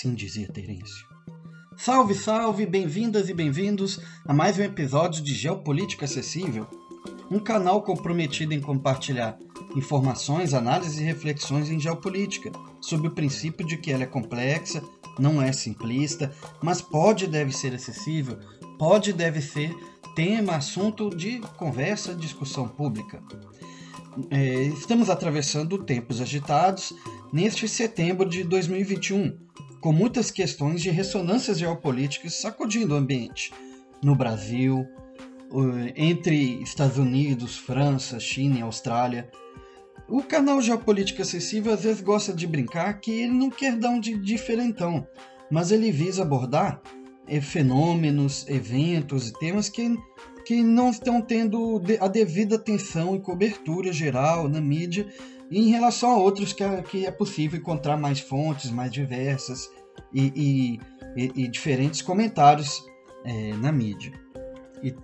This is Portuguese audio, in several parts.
Assim dizia Terêncio. Salve, salve, bem-vindas e bem-vindos a mais um episódio de Geopolítica Acessível, um canal comprometido em compartilhar informações, análises e reflexões em geopolítica, sob o princípio de que ela é complexa, não é simplista, mas pode e deve ser acessível, pode e deve ser tema, assunto de conversa, discussão pública. É, estamos atravessando tempos agitados neste setembro de 2021, com muitas questões de ressonâncias geopolíticas sacudindo o ambiente no Brasil, entre Estados Unidos, França, China e Austrália. O canal Geopolítica Acessível às vezes gosta de brincar que ele não quer dar um de diferentão, mas ele visa abordar é, fenômenos, eventos e temas que que não estão tendo a devida atenção e cobertura geral na mídia em relação a outros que é, que é possível encontrar mais fontes, mais diversas e, e, e, e diferentes comentários é, na mídia. E,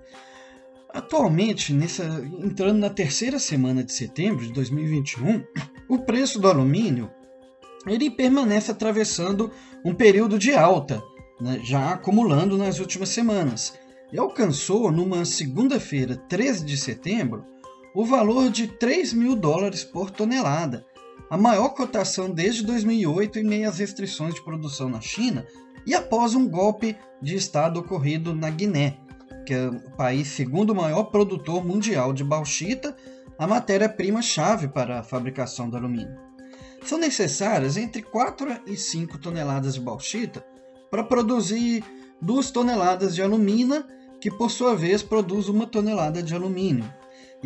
atualmente, nessa, entrando na terceira semana de setembro de 2021, o preço do alumínio ele permanece atravessando um período de alta, né, já acumulando nas últimas semanas e alcançou, numa segunda-feira, 13 de setembro, o valor de 3 mil dólares por tonelada, a maior cotação desde 2008 em meio às restrições de produção na China e após um golpe de Estado ocorrido na Guiné, que é o país segundo maior produtor mundial de bauxita, a matéria-prima-chave para a fabricação do alumínio. São necessárias entre 4 e 5 toneladas de bauxita para produzir 2 toneladas de alumina que por sua vez produz uma tonelada de alumínio.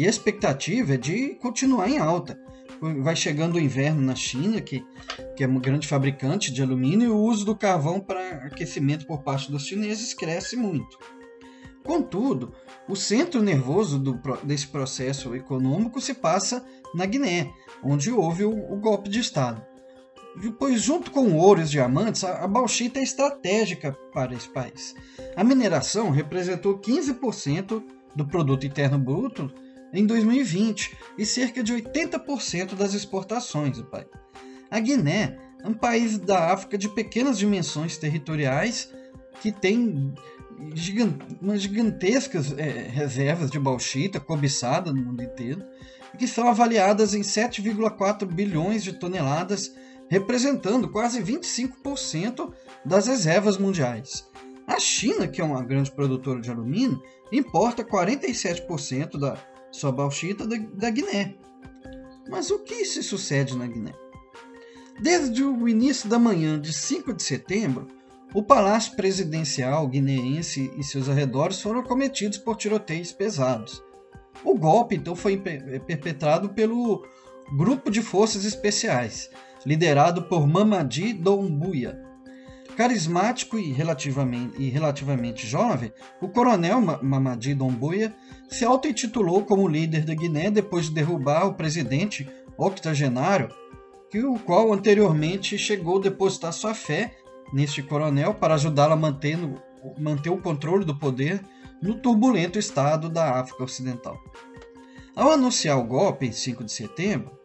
E a expectativa é de continuar em alta. Vai chegando o inverno na China, que, que é um grande fabricante de alumínio, e o uso do carvão para aquecimento por parte dos chineses cresce muito. Contudo, o centro nervoso do, desse processo econômico se passa na Guiné, onde houve o, o golpe de Estado pois junto com ouro e diamantes, a, a bauxita é estratégica para esse país. A mineração representou 15% do produto interno bruto em 2020 e cerca de 80% das exportações país. A Guiné é um país da África de pequenas dimensões territoriais que tem gigantescas é, reservas de bauxita cobiçada no mundo inteiro, que são avaliadas em 7,4 bilhões de toneladas representando quase 25% das reservas mundiais. A China, que é uma grande produtora de alumínio, importa 47% da sua bauxita da, da Guiné. Mas o que se sucede na Guiné? Desde o início da manhã de 5 de setembro, o palácio presidencial guineense e seus arredores foram cometidos por tiroteios pesados. O golpe então foi perpetrado pelo Grupo de Forças Especiais, liderado por Mamadi Doumbouya. Carismático e relativamente, e relativamente jovem, o coronel Mamadi Doumbouya se auto-intitulou como líder da Guiné depois de derrubar o presidente octogenário, que o qual anteriormente chegou a depositar sua fé neste coronel para ajudá-lo a manter, manter o controle do poder no turbulento estado da África Ocidental. Ao anunciar o golpe em 5 de setembro,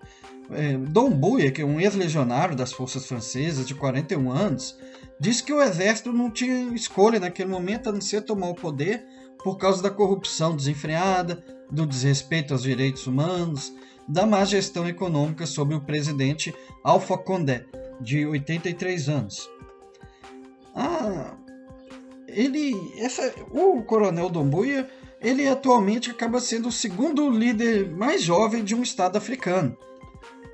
é, Dom Buia, que é um ex-legionário das forças francesas de 41 anos, disse que o exército não tinha escolha naquele momento a não ser tomar o poder por causa da corrupção desenfreada, do desrespeito aos direitos humanos, da má gestão econômica sob o presidente Alpha Condé, de 83 anos. Ah, ele, essa, o coronel Dombuia, ele atualmente acaba sendo o segundo líder mais jovem de um estado africano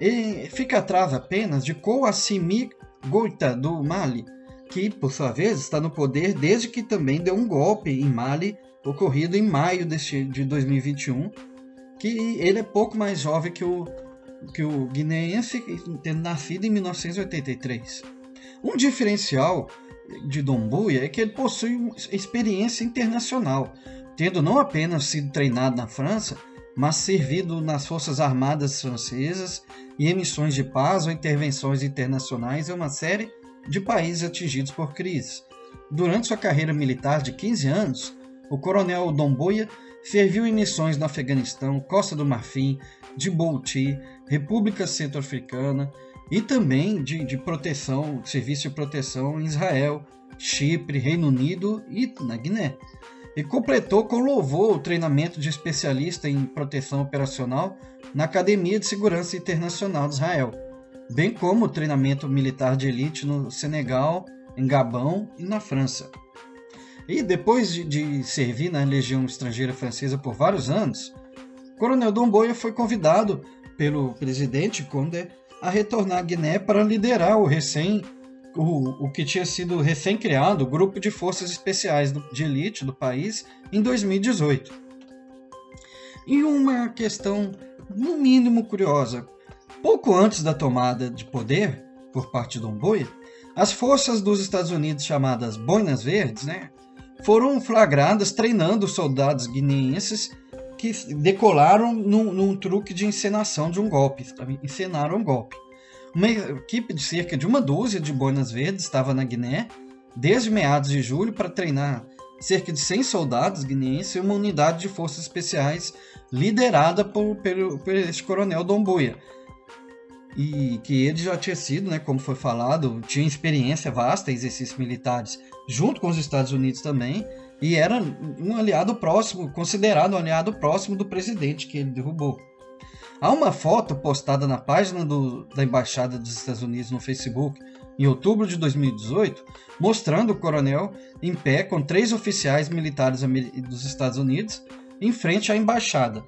ele fica atrás apenas de Kouassimi Goita, do Mali, que, por sua vez, está no poder desde que também deu um golpe em Mali, ocorrido em maio deste, de 2021, que ele é pouco mais jovem que o, que o guineense, tendo nascido em 1983. Um diferencial de Dombuia é que ele possui experiência internacional, tendo não apenas sido treinado na França, mas servido nas Forças Armadas Francesas e em missões de paz ou intervenções internacionais em uma série de países atingidos por crises. Durante sua carreira militar de 15 anos, o coronel Domboia serviu em missões no Afeganistão, Costa do Marfim, Djibouti, República Centro-Africana e também de, de proteção, serviço de proteção em Israel, Chipre, Reino Unido e na Guiné. E completou com louvor o treinamento de especialista em proteção operacional na Academia de Segurança Internacional de Israel, bem como o treinamento militar de elite no Senegal, em Gabão e na França. E depois de, de servir na Legião Estrangeira Francesa por vários anos, Coronel Domboia foi convidado pelo presidente Condé a retornar à Guiné para liderar o recém o, o que tinha sido recém-criado Grupo de Forças Especiais do, de Elite do país em 2018. E uma questão, no mínimo, curiosa: pouco antes da tomada de poder por parte de Domboia, as forças dos Estados Unidos, chamadas Boinas Verdes, né, foram flagradas treinando soldados guineenses que decolaram num, num truque de encenação de um golpe, encenaram um golpe. Uma equipe de cerca de uma dúzia de boinas verdes estava na Guiné desde meados de julho para treinar cerca de 100 soldados guineenses e uma unidade de forças especiais liderada por, pelo, por este coronel Domboia. E que ele já tinha sido, né, como foi falado, tinha experiência vasta em exercícios militares, junto com os Estados Unidos também, e era um aliado próximo, considerado um aliado próximo do presidente que ele derrubou. Há uma foto postada na página do, da Embaixada dos Estados Unidos no Facebook em outubro de 2018, mostrando o coronel em pé com três oficiais militares dos Estados Unidos em frente à embaixada.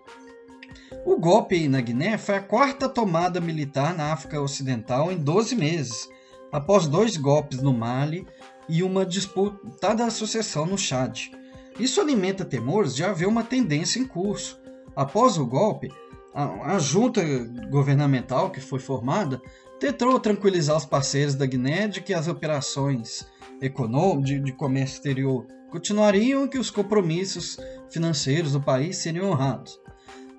O golpe na Guiné foi a quarta tomada militar na África Ocidental em 12 meses, após dois golpes no Mali e uma disputada sucessão no Chad. Isso alimenta temores de haver uma tendência em curso. Após o golpe, a, a junta governamental que foi formada tentou tranquilizar os parceiros da Guiné de que as operações de, de comércio exterior continuariam e que os compromissos financeiros do país seriam honrados.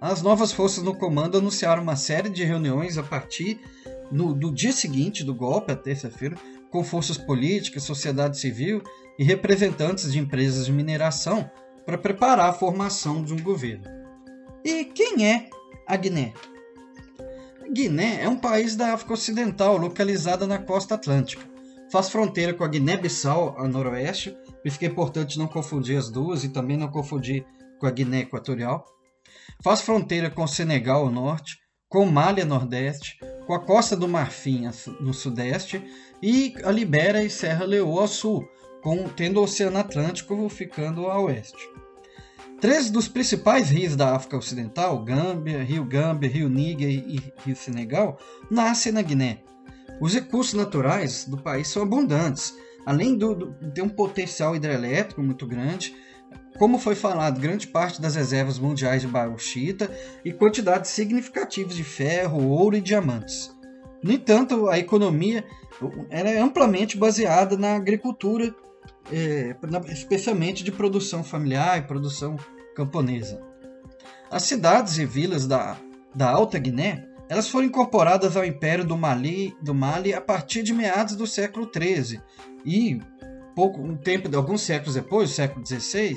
As novas forças no comando anunciaram uma série de reuniões a partir no, do dia seguinte do golpe, a terça-feira, com forças políticas, sociedade civil e representantes de empresas de mineração para preparar a formação de um governo. E quem é a Guiné. Guiné é um país da África Ocidental, localizada na costa atlântica. Faz fronteira com a Guiné-Bissau, a noroeste, por isso é importante não confundir as duas e também não confundir com a Guiné Equatorial. Faz fronteira com o Senegal ao norte, com o Mali a nordeste, com a Costa do Marfim no sudeste e a Libéria e Serra Leoa ao sul, com, tendo o Oceano Atlântico ficando a oeste. Três dos principais rios da África Ocidental, Gâmbia, Rio Gâmbia, Rio Níger e Rio Senegal, nascem na Guiné. Os recursos naturais do país são abundantes, além de ter um potencial hidrelétrico muito grande, como foi falado, grande parte das reservas mundiais de bauxita e quantidades significativas de ferro, ouro e diamantes. No entanto, a economia é amplamente baseada na agricultura, é, especialmente de produção familiar e produção camponesa. As cidades e vilas da, da Alta Guiné elas foram incorporadas ao Império do Mali, do Mali a partir de meados do século XIII e pouco um tempo, alguns séculos depois, do século XVI,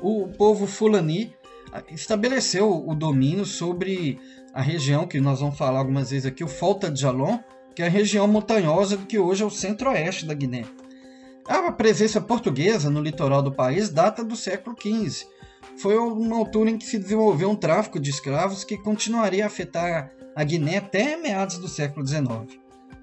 o povo Fulani ah, estabeleceu o domínio sobre a região que nós vamos falar algumas vezes aqui, o Volta de Jalon, que é a região montanhosa que hoje é o centro-oeste da Guiné. A presença portuguesa no litoral do país data do século XV foi uma altura em que se desenvolveu um tráfico de escravos que continuaria a afetar a Guiné até meados do século XIX.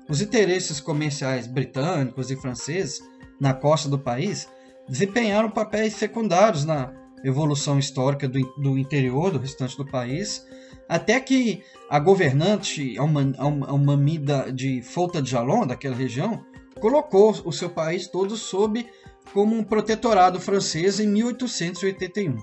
Os interesses comerciais britânicos e franceses na costa do país desempenharam papéis secundários na evolução histórica do, do interior do restante do país, até que a governante Almamida de Fouta de Jalon, daquela região, colocou o seu país todo sob como um protetorado francês em 1881.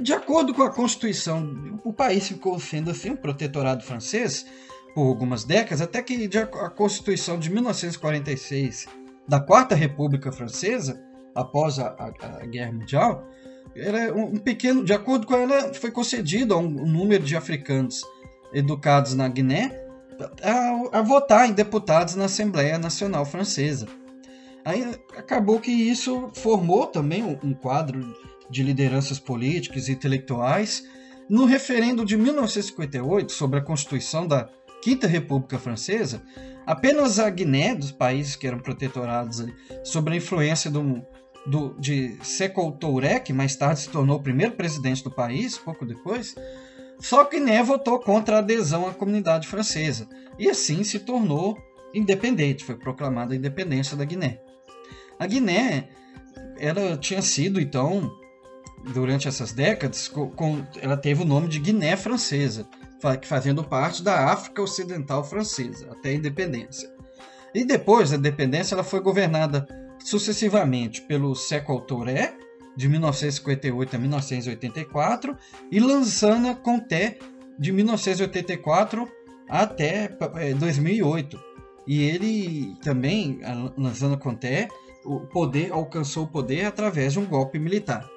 De acordo com a Constituição, o país ficou sendo assim um protetorado francês por algumas décadas, até que a Constituição de 1946 da Quarta República Francesa, após a, a, a Guerra Mundial, era um pequeno, de acordo com ela, foi concedido a um, um número de africanos educados na Guiné a, a votar em deputados na Assembleia Nacional Francesa. Aí acabou que isso formou também um quadro de lideranças políticas e intelectuais, no referendo de 1958 sobre a Constituição da Quinta República Francesa, apenas a Guiné, dos países que eram protetorados ali, sob a influência do, do, de Sékou Touré, que mais tarde se tornou o primeiro presidente do país, pouco depois, só Guiné votou contra a adesão à comunidade francesa e assim se tornou independente, foi proclamada a independência da Guiné. A Guiné ela tinha sido então durante essas décadas com, ela teve o nome de Guiné Francesa, fazendo parte da África Ocidental Francesa até a independência. E depois da independência ela foi governada sucessivamente pelo Sékou Touré de 1958 a 1984 e Lansana Conté de 1984 até 2008. Eh, e ele também, Lansana Conté, o poder alcançou o poder através de um golpe militar.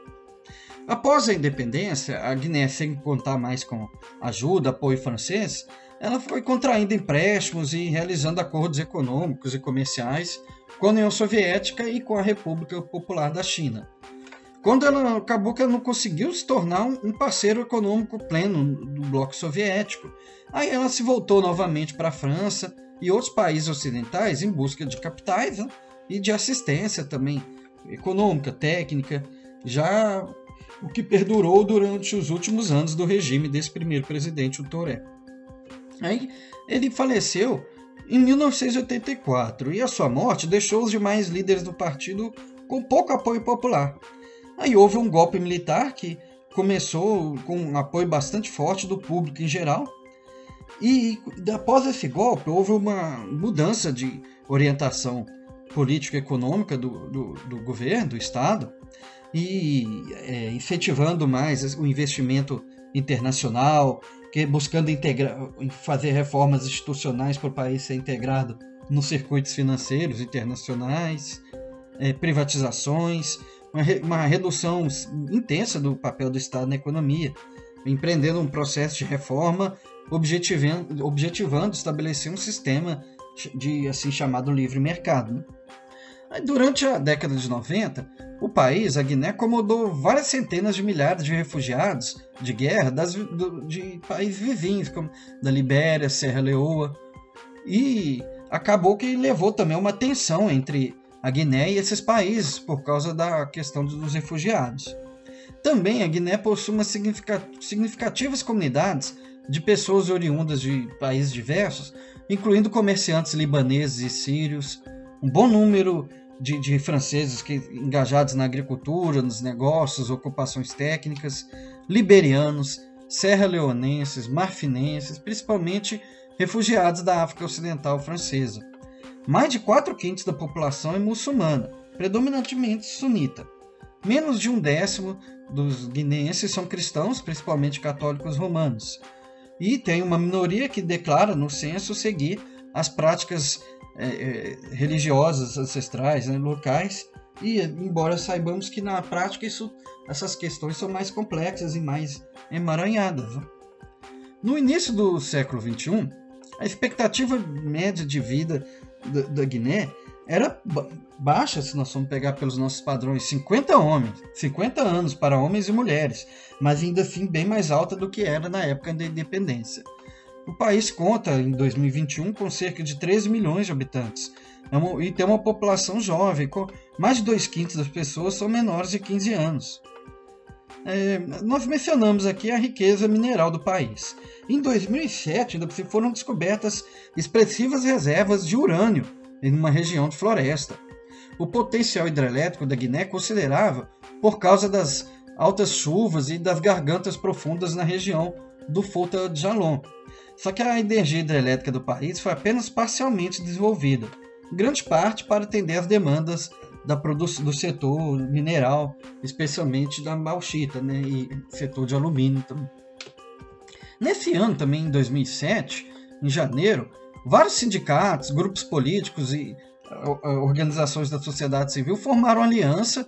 Após a independência, a Guiné, sem contar mais com ajuda, apoio francês, ela foi contraindo empréstimos e realizando acordos econômicos e comerciais com a União Soviética e com a República Popular da China. Quando ela acabou que ela não conseguiu se tornar um parceiro econômico pleno do bloco soviético, aí ela se voltou novamente para a França e outros países ocidentais em busca de capitais né? e de assistência também econômica, técnica, já o que perdurou durante os últimos anos do regime desse primeiro presidente, o Toré. Aí ele faleceu em 1984 e a sua morte deixou os demais líderes do partido com pouco apoio popular. Aí houve um golpe militar que começou com um apoio bastante forte do público em geral. E após esse golpe, houve uma mudança de orientação política econômica do, do, do governo, do Estado, e é, mais o investimento internacional, que, buscando integra fazer reformas institucionais para o país ser integrado nos circuitos financeiros internacionais, é, privatizações, uma, re uma redução intensa do papel do Estado na economia, empreendendo um processo de reforma objetivando, objetivando estabelecer um sistema de assim chamado livre mercado. Né? Durante a década de 90, o país, a Guiné, acomodou várias centenas de milhares de refugiados de guerra das, do, de países vizinhos, como da Libéria, Serra Leoa, e acabou que levou também uma tensão entre a Guiné e esses países por causa da questão dos refugiados. Também a Guiné possui uma significativas comunidades de pessoas oriundas de países diversos, incluindo comerciantes libaneses e sírios, um bom número de, de, franceses que, engajados na agricultura, nos negócios, ocupações técnicas, liberianos, serra-leonenses, marfinenses, principalmente refugiados da África Ocidental francesa. Mais de 4 quintos da população é muçulmana, predominantemente sunita. Menos de um décimo dos guineenses são cristãos, principalmente católicos romanos. E tem uma minoria que declara no censo seguir as práticas é, é, religiosas ancestrais, né, locais, e embora saibamos que na prática isso, essas questões são mais complexas e mais emaranhadas. Né? No início do século XXI, a expectativa média de vida da, da Guiné era baixa, se nós formos pegar pelos nossos padrões, 50 homens, 50 anos para homens e mulheres, mas ainda assim bem mais alta do que era na época da independência. O país conta, em 2021, com cerca de 13 milhões de habitantes é e tem uma população jovem, com mais de dois quintos das pessoas são menores de 15 anos. É, nós mencionamos aqui a riqueza mineral do país. Em 2007, ainda foram descobertas expressivas reservas de urânio em uma região de floresta. O potencial hidrelétrico da Guiné é considerável por causa das altas chuvas e das gargantas profundas na região do Fouta de Jalon, só que a energia hidrelétrica do país foi apenas parcialmente desenvolvida, grande parte para atender às demandas da do setor mineral, especialmente da bauxita, né, e setor de alumínio também. Nesse ano também, em 2007, em janeiro, vários sindicatos, grupos políticos e organizações da sociedade civil formaram aliança,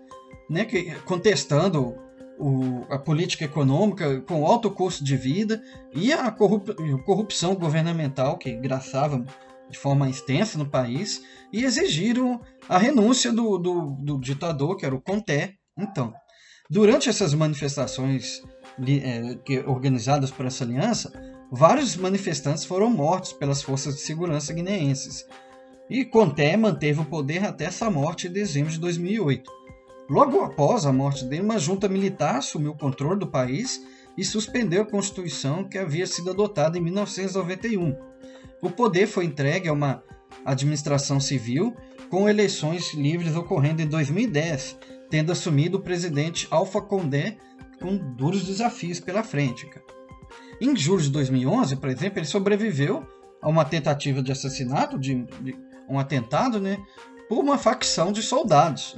né, contestando o, a política econômica com alto custo de vida e a corrup corrupção governamental que graçava de forma extensa no país e exigiram a renúncia do, do, do ditador, que era o Conté, então. Durante essas manifestações é, organizadas por essa aliança, vários manifestantes foram mortos pelas forças de segurança guineenses. E Conté manteve o poder até essa morte em dezembro de 2008. Logo após a morte dele, uma junta militar assumiu o controle do país e suspendeu a Constituição que havia sido adotada em 1991. O poder foi entregue a uma administração civil, com eleições livres ocorrendo em 2010, tendo assumido o presidente Alpha Condé com duros desafios pela frente. Em julho de 2011, por exemplo, ele sobreviveu a uma tentativa de assassinato, de, de um atentado, né, por uma facção de soldados.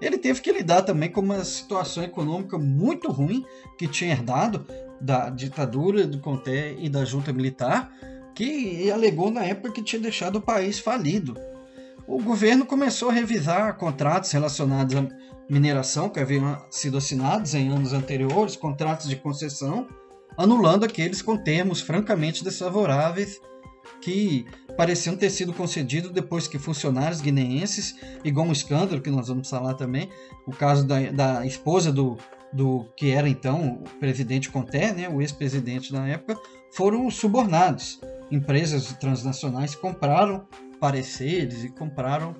Ele teve que lidar também com uma situação econômica muito ruim que tinha herdado da ditadura do Conté e da junta militar, que alegou na época que tinha deixado o país falido. O governo começou a revisar contratos relacionados à mineração que haviam sido assinados em anos anteriores, contratos de concessão, anulando aqueles com termos francamente desfavoráveis que pareciam ter sido concedidos depois que funcionários guineenses, igual um escândalo que nós vamos falar também, o caso da, da esposa do, do que era então o presidente Conté, né, o ex-presidente na época, foram subornados empresas transnacionais compraram pareceres e compraram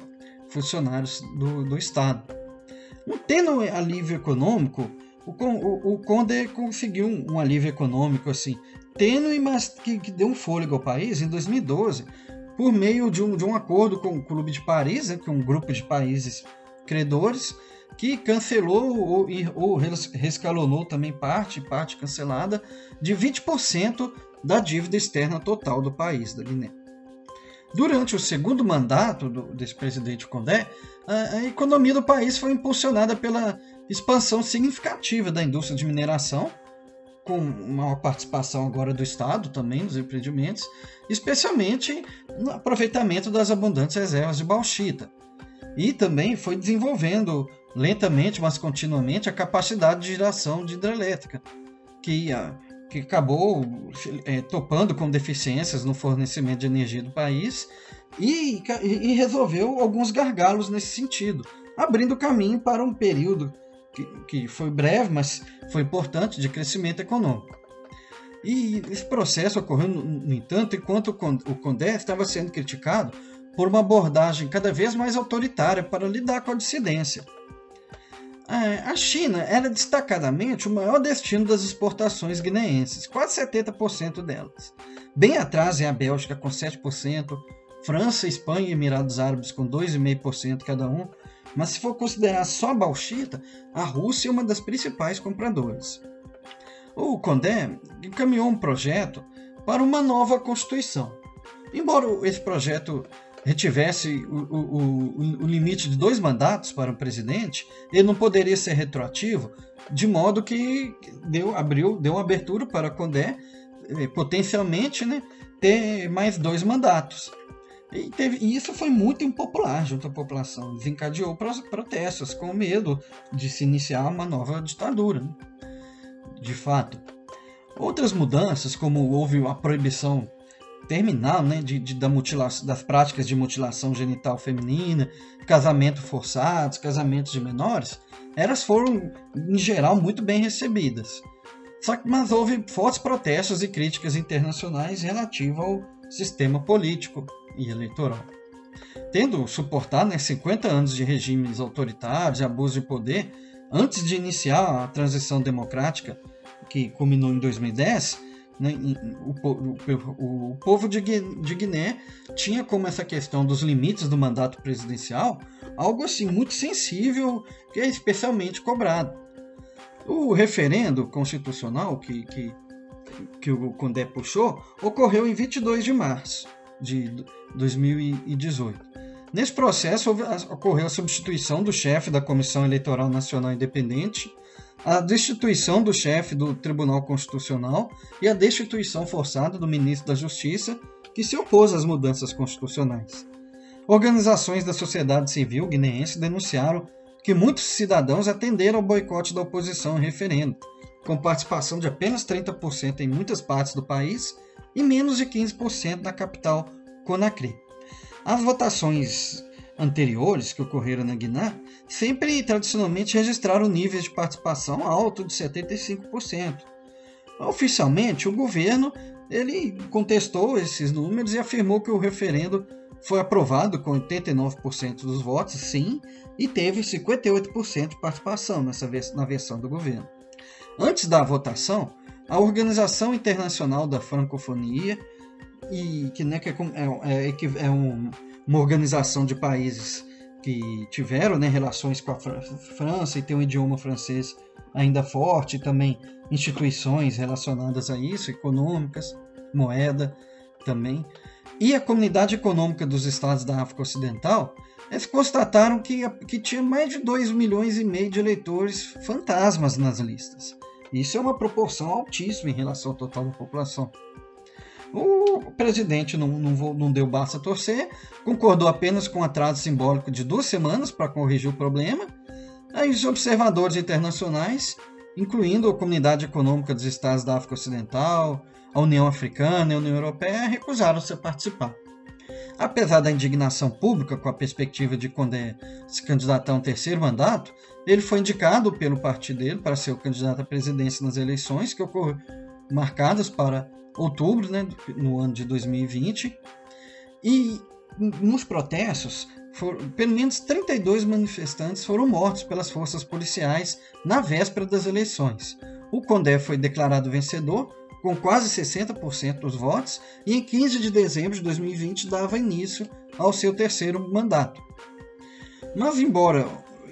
funcionários do, do Estado. Um tendo alívio econômico, o, o, o Conde conseguiu um, um, alívio econômico assim, tênue, mas que, que, deu um fôlego ao país em 2012, por meio de um, de um acordo com o Clube de Paris, né, que é um grupo de países credores, que cancelou ou, ou rescalonou também parte, parte cancelada, de 20% da dívida externa total do país, da Guiné. Durante o segundo mandato do, desse presidente Condé, a, a economia do país foi impulsionada pela expansão significativa da indústria de mineração, com uma participação agora do Estado também nos empreendimentos, especialmente no aproveitamento das abundantes reservas de bauxita. E também foi desenvolvendo lentamente, mas continuamente, a capacidade de geração de hidrelétrica, que que acabou é, topando com deficiências no fornecimento de energia do país e, e, resolveu alguns gargalos nesse sentido, abrindo caminho para um período que, que foi breve, mas foi importante, de crescimento econômico. E esse processo ocorreu, no entanto, enquanto o Condé estava sendo criticado por uma abordagem cada vez mais autoritária para lidar com a dissidência a China era destacadamente o maior destino das exportações guineenses, quase 70% delas. Bem atrás é a Bélgica com 7%, França, Espanha e Emirados Árabes com 2,5% cada um, mas se for considerar só a bauxita, a Rússia é uma das principais compradoras. O Condé encaminhou um projeto para uma nova Constituição. Embora esse projeto retivesse o, o, o, limite de dois mandatos para o presidente, ele não poderia ser retroativo, de modo que deu, abriu, deu uma abertura para Condé eh, potencialmente né, ter mais dois mandatos. E, teve, e, isso foi muito impopular junto à população, desencadeou protestos com medo de se iniciar uma nova ditadura. Né? De fato. Outras mudanças, como houve a proibição terminal né, de, de, da mutilação, das práticas de mutilação genital feminina, casamento forçados, casamentos de menores, elas foram, em geral, muito bem recebidas. Só que, mas houve fortes protestos e críticas internacionais relativos ao sistema político e eleitoral. Tendo suportado né, 50 anos de regimes autoritários e abuso de poder, antes de iniciar a transição democrática, que culminou em 2010, né, o, o, o, povo de, de Guiné tinha como essa questão dos limites do mandato presidencial algo assim muito sensível, que é especialmente cobrado. O referendo constitucional que, que, que o Condé puxou ocorreu em 22 de março de 2018. Nesse processo ocorreu a substituição do chefe da Comissão Eleitoral Nacional Independente a destituição do chefe do Tribunal Constitucional e a destituição forçada do ministro da Justiça, que se opôs às mudanças constitucionais. Organizações da sociedade civil guineense denunciaram que muitos cidadãos atenderam ao boicote da oposição em referendo, com participação de apenas 30% em muitas partes do país e menos de 15% na capital Conakry. As votações anteriores que ocorreram na Guiné sempre tradicionalmente registraram níveis de participação alto de 75%. Oficialmente, o governo ele contestou esses números e afirmou que o referendo foi aprovado com 89% dos votos, sim, e teve 58% de participação nessa na versão do governo. Antes da votação, a Organização Internacional da Francofonia, e que, né, que é, é, é, é um, uma organização de países que tiveram né, relações com a França e tem um idioma francês ainda forte, também instituições relacionadas a isso, econômicas, moeda também. E a Comunidade Econômica dos Estados da África Ocidental, eles constataram que, que tinha mais de 2 milhões e meio de eleitores fantasmas nas listas. Isso é uma proporção altíssima em relação ao total da população. O presidente não, não, não deu basta a torcer, concordou apenas com um atraso simbólico de duas semanas para corrigir o problema. Aí os observadores internacionais, incluindo a Comunidade Econômica dos Estados da África Ocidental, a União Africana e a União Europeia, recusaram-se a participar. Apesar da indignação pública com a perspectiva de Condé se candidatar a um terceiro mandato, ele foi indicado pelo partido dele para ser o candidato à presidência nas eleições que ocorreram marcadas para outubro, né, no ano de 2020. E nos protestos, pelo menos 32 manifestantes foram mortos pelas forças policiais na véspera das eleições. O Condé foi declarado vencedor com quase 60% dos votos e em 15 de dezembro de 2020 dava início ao seu terceiro mandato. Mas embora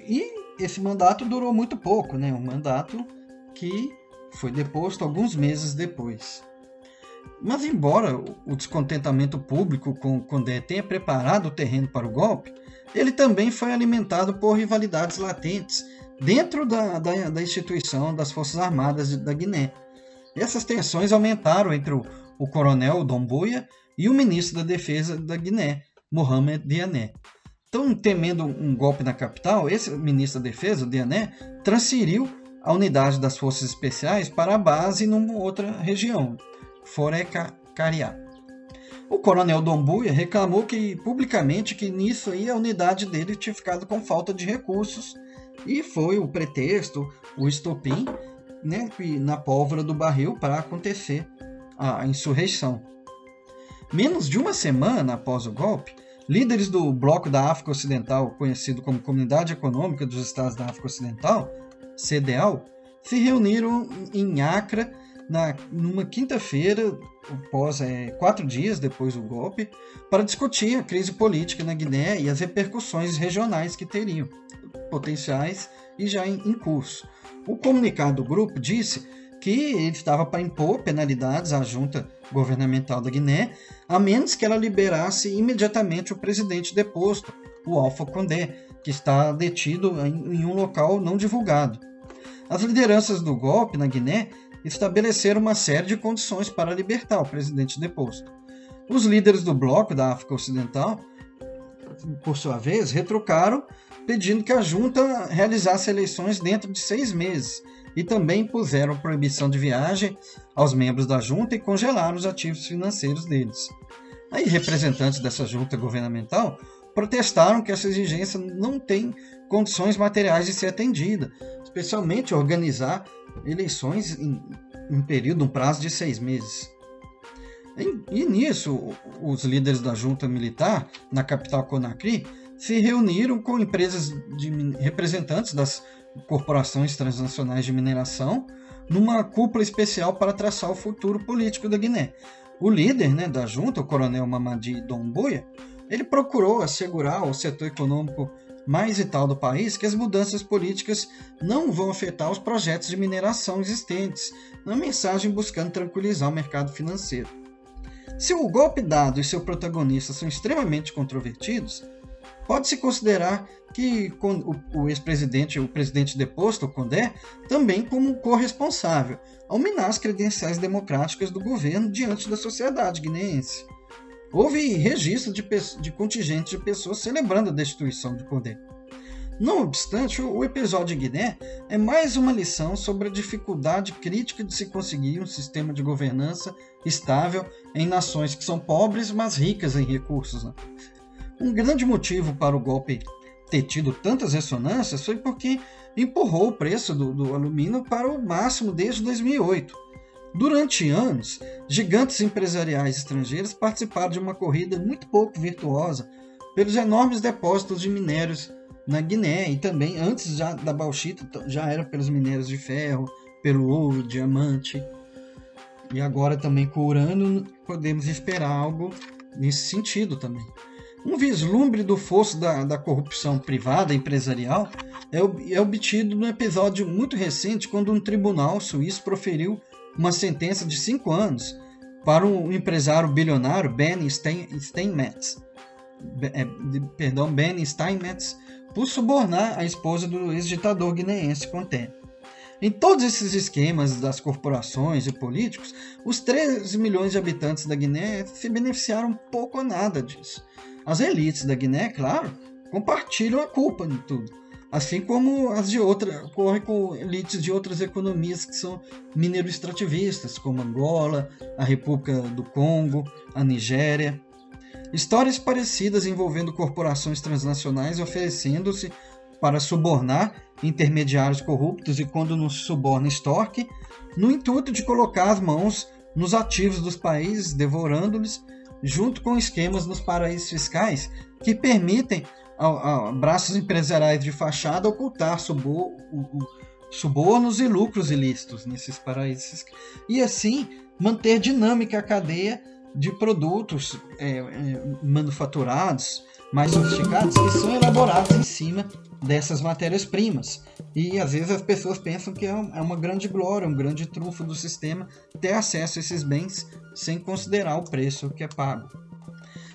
e esse mandato durou muito pouco, né? Um mandato que foi deposto alguns meses depois. Mas, embora o descontentamento público com Condé tenha preparado o terreno para o golpe, ele também foi alimentado por rivalidades latentes dentro da, da, da instituição das Forças Armadas da Guiné. Essas tensões aumentaram entre o, o coronel Domboia e o ministro da Defesa da Guiné, Mohamed Diané. Então, temendo um golpe na capital, esse ministro da Defesa, o Diané, transferiu a unidade das forças especiais para a base numa outra região, Forecariá. O coronel Dombuia reclamou que publicamente que nisso aí a unidade dele tinha ficado com falta de recursos e foi o pretexto, o estopim, né, na pólvora do barril para acontecer a insurreição. Menos de uma semana após o golpe, líderes do Bloco da África Ocidental, conhecido como Comunidade Econômica dos Estados da África Ocidental, CDAO, se reuniram em Accra na, numa quinta-feira, após é, quatro dias depois do golpe, para discutir a crise política na Guiné e as repercussões regionais que teriam, potenciais e já em, em curso. O comunicado do grupo disse que ele estava para impor penalidades à junta governamental da Guiné, a menos que ela liberasse imediatamente o presidente deposto, o Alpha Condé, que está detido em, em um local não divulgado. As lideranças do golpe na Guiné estabeleceram uma série de condições para libertar o presidente deposto. Os líderes do bloco da África Ocidental, por sua vez, retrucaram pedindo que a junta realizasse eleições dentro de seis meses e também impuseram proibição de viagem aos membros da junta e congelaram os ativos financeiros deles. Aí, representantes dessa junta governamental protestaram que essa exigência não tem condições materiais de ser atendida, especialmente organizar eleições em um período, um prazo de seis meses. E, e nisso, os líderes da junta militar, na capital Conakry, se reuniram com empresas de representantes das corporações transnacionais de mineração numa cúpula especial para traçar o futuro político da Guiné. O líder né, da junta, o coronel Mamadi Domboia, ele procurou assegurar ao setor econômico mais vital do país que as mudanças políticas não vão afetar os projetos de mineração existentes, na mensagem buscando tranquilizar o mercado financeiro. Se o golpe dado e seu protagonista são extremamente controvertidos, pode-se considerar que o ex-presidente, o presidente deposto, o Condé, também como corresponsável ao minar as credenciais democráticas do governo diante da sociedade guineense. Houve registro de, de contingentes de pessoas celebrando a destituição de Condé. Não obstante, o episódio de Guiné é mais uma lição sobre a dificuldade crítica de se conseguir um sistema de governança estável em nações que são pobres, mas ricas em recursos. Né? Um grande motivo para o golpe ter tido tantas ressonâncias foi porque empurrou o preço do, do alumínio para o máximo desde 2008. Durante anos, gigantes empresariais estrangeiros participaram de uma corrida muito pouco virtuosa pelos enormes depósitos de minérios na Guiné e também antes já da bauxita já era pelos minérios de ferro, pelo ouro, diamante. E agora também com o urânio podemos esperar algo nesse sentido também. Um vislumbre do fosso da, da corrupção privada empresarial é, é obtido no episódio muito recente quando um tribunal suíço proferiu uma sentença de cinco anos para um empresário bilionário Ben Steinmetz, é, perdão, Ben Steinmetz, por subornar a esposa do ex-ditador guineense Conté. Em todos esses esquemas das corporações e políticos, os 13 milhões de habitantes da Guiné se beneficiaram pouco ou nada disso. As elites da Guiné, claro, compartilham a culpa de tudo assim como as de outra ocorre com elites de outras economias que são minero-extrativistas, como Angola, a República do Congo, a Nigéria. Histórias parecidas envolvendo corporações transnacionais oferecendo-se para subornar intermediários corruptos e, quando não se suborna, extorque, no intuito de colocar as mãos nos ativos dos países, devorando-lhes, junto com esquemas nos paraísos fiscais que permitem a, braços empresariais de fachada ocultar subor, o, o, subornos e lucros ilícitos nesses paraísos. E assim manter dinâmica a cadeia de produtos é, é, manufaturados mais sofisticados que são elaborados em cima dessas matérias-primas. E às vezes as pessoas pensam que é, é uma grande glória, um grande trunfo do sistema ter acesso a esses bens sem considerar o preço que é pago.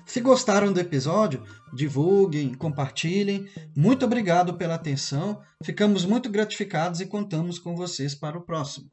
Se gostaram do episódio, divulguem, compartilhem. Muito obrigado pela atenção. Ficamos muito gratificados e contamos com vocês para o próximo.